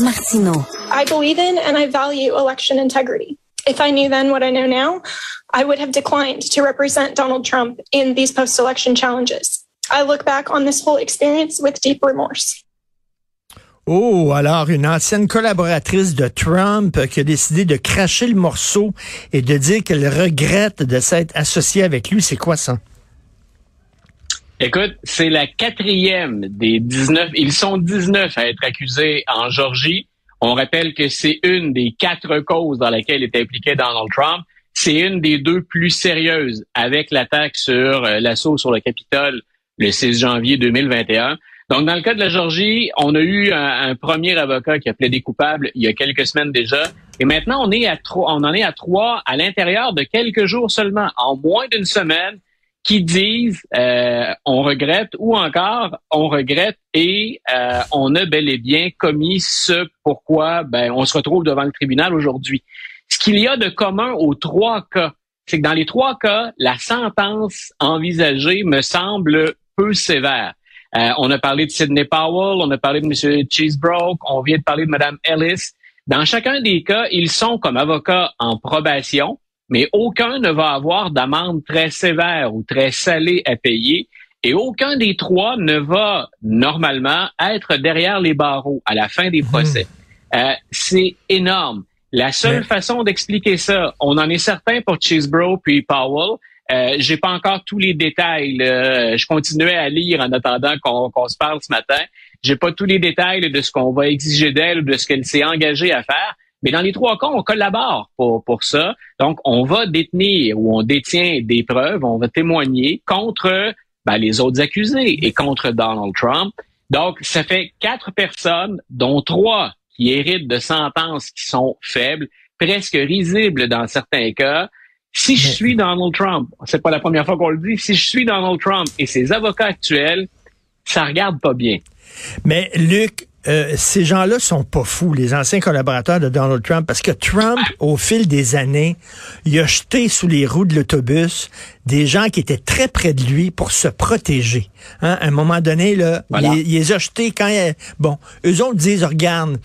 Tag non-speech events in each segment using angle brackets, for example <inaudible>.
Martineau. I believe in and I value election integrity. If I knew then what I know now, I would have declined to represent Donald Trump in these post-election challenges. I look back on this whole experience with deep remorse. Oh, alors une ancienne collaboratrice de Trump qui a décidé de cracher le morceau et de dire qu'elle regrette de s'être associée avec lui, c'est quoi ça? Écoute, c'est la quatrième des 19. Ils sont 19 à être accusés en Georgie. On rappelle que c'est une des quatre causes dans laquelle est impliqué Donald Trump. C'est une des deux plus sérieuses avec l'attaque sur euh, l'assaut sur le Capitole le 6 janvier 2021. Donc, dans le cas de la Georgie, on a eu un, premier avocat qui a plaidé coupable il y a quelques semaines déjà. Et maintenant, on on en est à trois à l'intérieur de quelques jours seulement, en moins d'une semaine, qui disent euh, on regrette ou encore on regrette et euh, on a bel et bien commis ce pourquoi ben, on se retrouve devant le tribunal aujourd'hui. Ce qu'il y a de commun aux trois cas, c'est que dans les trois cas, la sentence envisagée me semble peu sévère. Euh, on a parlé de Sidney Powell, on a parlé de M. Cheesebroke, on vient de parler de Mme Ellis. Dans chacun des cas, ils sont comme avocats en probation, mais aucun ne va avoir d'amende très sévère ou très salée à payer. Et aucun des trois ne va normalement être derrière les barreaux à la fin des procès. Hmm. Euh, c'est énorme. La seule façon d'expliquer ça, on en est certain pour Cheesebro puis Powell, euh, j'ai pas encore tous les détails. Je continuais à lire en attendant qu'on se parle ce matin. J'ai pas tous les détails de ce qu'on va exiger d'elle ou de ce qu'elle s'est engagée à faire. Mais dans les trois cas, on collabore pour, pour ça. Donc, on va détenir ou on détient des preuves, on va témoigner contre ben, les autres accusés et contre Donald Trump. Donc, ça fait quatre personnes, dont trois qui héritent de sentences qui sont faibles, presque risibles dans certains cas. Si je suis Donald Trump, c'est pas la première fois qu'on le dit, si je suis Donald Trump et ses avocats actuels, ça regarde pas bien. Mais Luc, euh, ces gens-là sont pas fous, les anciens collaborateurs de Donald Trump, parce que Trump, au fil des années, il a jeté sous les roues de l'autobus des gens qui étaient très près de lui pour se protéger. Hein? À un moment donné, là, il, les a jetés quand il, bon, eux autres disent, regarde,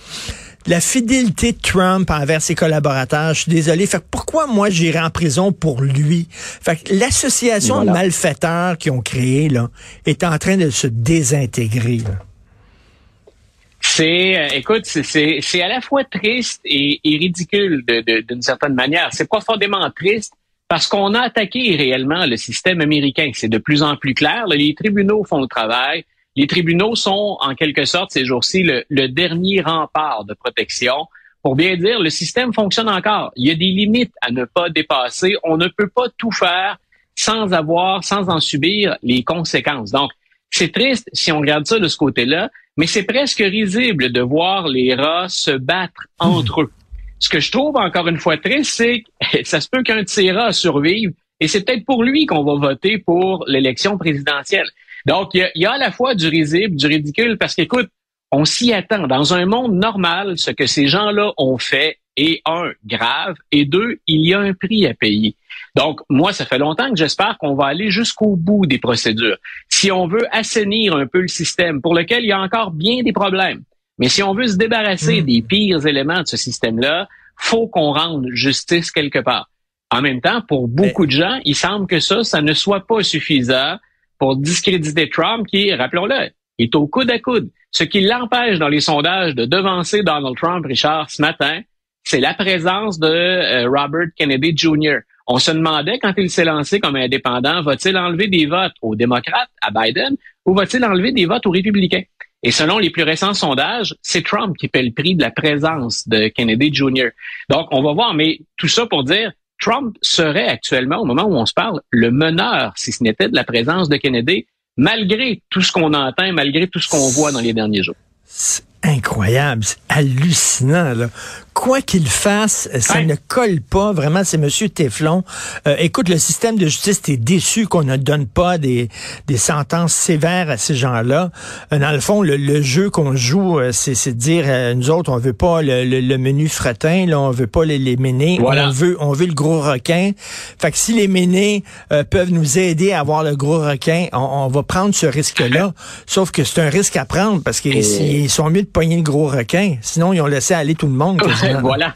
la fidélité de Trump envers ses collaborateurs, je suis désolé. Fait pourquoi moi j'irai en prison pour lui? Fait l'association de malfaiteurs qui ont créé, là, est en train de se désintégrer. C'est, euh, écoute, c'est à la fois triste et, ridicule d'une certaine manière. C'est profondément triste parce qu'on a attaqué réellement le système américain. C'est de plus en plus clair. les tribunaux font le travail. Les tribunaux sont, en quelque sorte, ces jours-ci, le, le, dernier rempart de protection. Pour bien dire, le système fonctionne encore. Il y a des limites à ne pas dépasser. On ne peut pas tout faire sans avoir, sans en subir les conséquences. Donc, c'est triste si on regarde ça de ce côté-là, mais c'est presque risible de voir les rats se battre entre eux. Ce que je trouve encore une fois triste, c'est que <laughs> ça se peut qu'un de ces rats survive, et c'est peut-être pour lui qu'on va voter pour l'élection présidentielle. Donc, il y, a, à la fois du risible, du ridicule, parce qu'écoute, on s'y attend. Dans un monde normal, ce que ces gens-là ont fait est un, grave, et deux, il y a un prix à payer. Donc, moi, ça fait longtemps que j'espère qu'on va aller jusqu'au bout des procédures. Si on veut assainir un peu le système, pour lequel il y a encore bien des problèmes, mais si on veut se débarrasser hmm. des pires éléments de ce système-là, faut qu'on rende justice quelque part. En même temps, pour beaucoup de gens, il semble que ça, ça ne soit pas suffisant pour discréditer Trump, qui, rappelons-le, est au coude à coude. Ce qui l'empêche dans les sondages de devancer Donald Trump, Richard, ce matin, c'est la présence de euh, Robert Kennedy Jr. On se demandait quand il s'est lancé comme indépendant, va-t-il enlever des votes aux démocrates, à Biden, ou va-t-il enlever des votes aux républicains? Et selon les plus récents sondages, c'est Trump qui paie le prix de la présence de Kennedy Jr. Donc, on va voir, mais tout ça pour dire, Trump serait actuellement, au moment où on se parle, le meneur, si ce n'était de la présence de Kennedy, malgré tout ce qu'on entend, malgré tout ce qu'on voit dans les derniers jours incroyable, c'est hallucinant. Là. Quoi qu'il fasse, ça ne colle pas. Vraiment, c'est Monsieur Teflon. Euh, écoute, le système de justice est déçu qu'on ne donne pas des, des sentences sévères à ces gens-là. Euh, dans le fond, le, jeu qu'on joue, euh, c'est de dire, nous autres, on veut pas le, le, menu fretin, là, on veut pas les, les ménés, on veut on veut le gros requin. Fait que si les ménés peuvent nous aider à avoir le gros requin, on, va prendre ce risque-là. Sauf que c'est un risque à prendre parce qu'ils sont mieux de pogner le gros requin. Sinon, ils ont laissé aller tout le monde. voilà.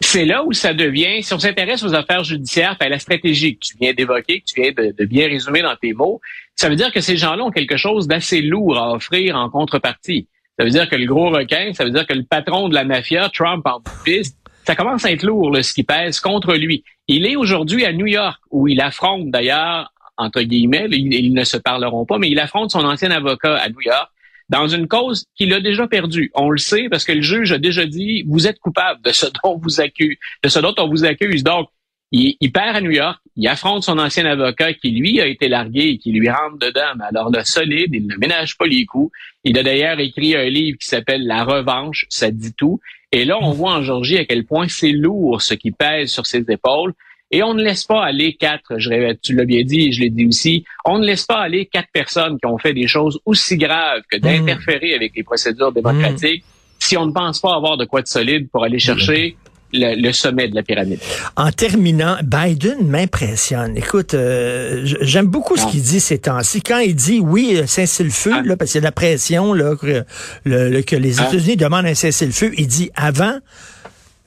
c'est là où ça devient, si on s'intéresse aux affaires judiciaires, à la stratégie que tu viens d'évoquer, que tu viens de, bien résumer dans tes mots, ça veut dire que ces gens-là ont quelque chose d'assez lourd à offrir en contrepartie. Ça veut dire que le gros requin, ça veut dire que le patron de la mafia, Trump en piste, ça commence à être lourd ce qui pèse contre lui. Il est aujourd'hui à New York, où il affronte d'ailleurs, entre guillemets, ils ne se parleront pas, mais il affronte son ancien avocat à New York dans une cause qu'il a déjà perdue. On le sait parce que le juge a déjà dit vous êtes coupable de ce dont vous accuse, de ce dont on vous accuse. Donc, il, perd à New York, il affronte son ancien avocat qui lui a été largué et qui lui rentre dedans. Mais alors le solide, il ne ménage pas les coups. Il a d'ailleurs écrit un livre qui s'appelle La Revanche, ça dit tout. Et là, on voit en Georgie à quel point c'est lourd ce qui pèse sur ses épaules. Et on ne laisse pas aller quatre, je répète, tu l'as bien dit et je l'ai dit aussi, on ne laisse pas aller quatre personnes qui ont fait des choses aussi graves que d'interférer avec les procédures démocratiques si on ne pense pas avoir de quoi de solide pour aller chercher le, sommet de la pyramide. En terminant, Biden m'impressionne. Écoute, euh, j'aime beaucoup ce qu'il dit ces temps-ci. Quand il dit oui, cessez-le-feu, ah. là, parce qu'il y a de la pression là, que, que les ah. États-Unis demandent un cessez-le-feu, il dit avant,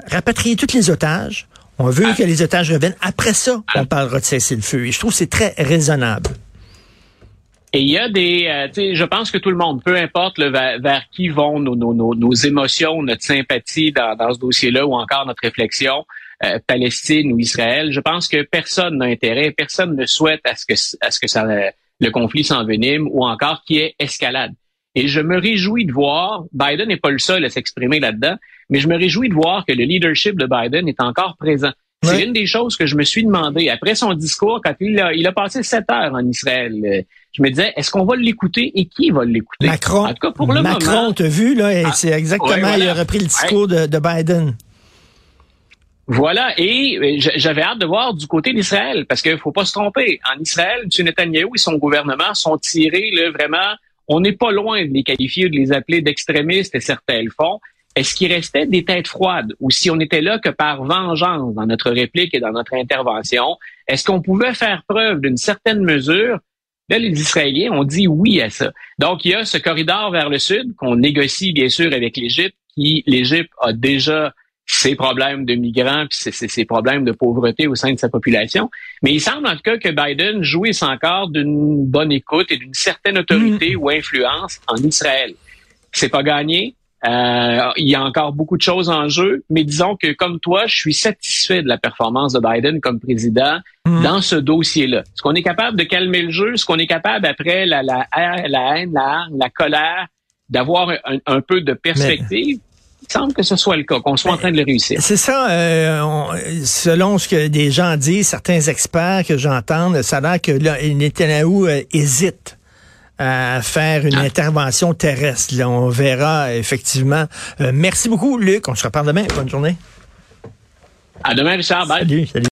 rapatrier tous les otages, on veut ah. que les otages reviennent. Après ça, on ah. parlera de cessez-le-feu. Et je trouve que c'est très raisonnable. Et il y a des, euh, je pense que tout le monde, peu importe le, vers, qui vont nos, nos, nos, émotions, notre sympathie dans, dans ce dossier-là ou encore notre réflexion, euh, Palestine ou Israël, je pense que personne n'a intérêt, personne ne souhaite à ce que, à ce que ça, le conflit s'envenime ou encore qu'il y ait escalade. Et je me réjouis de voir, Biden n'est pas le seul à s'exprimer là-dedans, mais je me réjouis de voir que le leadership de Biden est encore présent. C'est une des choses que je me suis demandé après son discours, quand il a, il a passé sept heures en Israël. Euh, je me disais, est-ce qu'on va l'écouter et qui va l'écouter? Macron. En tout cas, pour le Macron, t'as vu, là, ah, c'est exactement, il a repris le discours de, de Biden. Voilà, et euh, j'avais hâte de voir du côté d'Israël, parce qu'il faut pas se tromper. En Israël, M. Netanyahu et son gouvernement sont tirés là, vraiment on n'est pas loin de les qualifier ou de les appeler d'extrémistes et certains le font. Est-ce qu'il restait des têtes froides ou si on n'était là que par vengeance dans notre réplique et dans notre intervention, est-ce qu'on pouvait faire preuve d'une certaine mesure? Là, les Israéliens ont dit oui à ça. Donc, il y a ce corridor vers le sud qu'on négocie bien sûr avec l'Égypte, qui l'Égypte a déjà ses problèmes de migrants puis ses, problèmes de pauvreté au sein de sa population. Mais il semble en tout cas que Biden jouisse encore d'une bonne écoute et d'une certaine autorité mm. ou influence en Israël. C'est pas gagné. Euh, il y a encore beaucoup de choses en jeu, mais disons que comme toi, je suis satisfait de la performance de Biden comme président mm. dans ce dossier-là. Est-ce qu'on est capable de calmer le jeu? Est-ce qu'on est capable, après la, la, la haine, la, la colère, d'avoir un, peu de perspective? Semble que ce soit le cas, qu'on soit en train de le réussir. C'est ça, euh, selon ce que des gens disent, certains experts que j'entends, ça a l'air que là, Netanyahu euh, hésite à faire une ah. intervention terrestre. Là, on verra effectivement. Euh, merci beaucoup, Luc. On se reparle demain. Bonne journée. À demain, Richard. Bye. Salut, salut.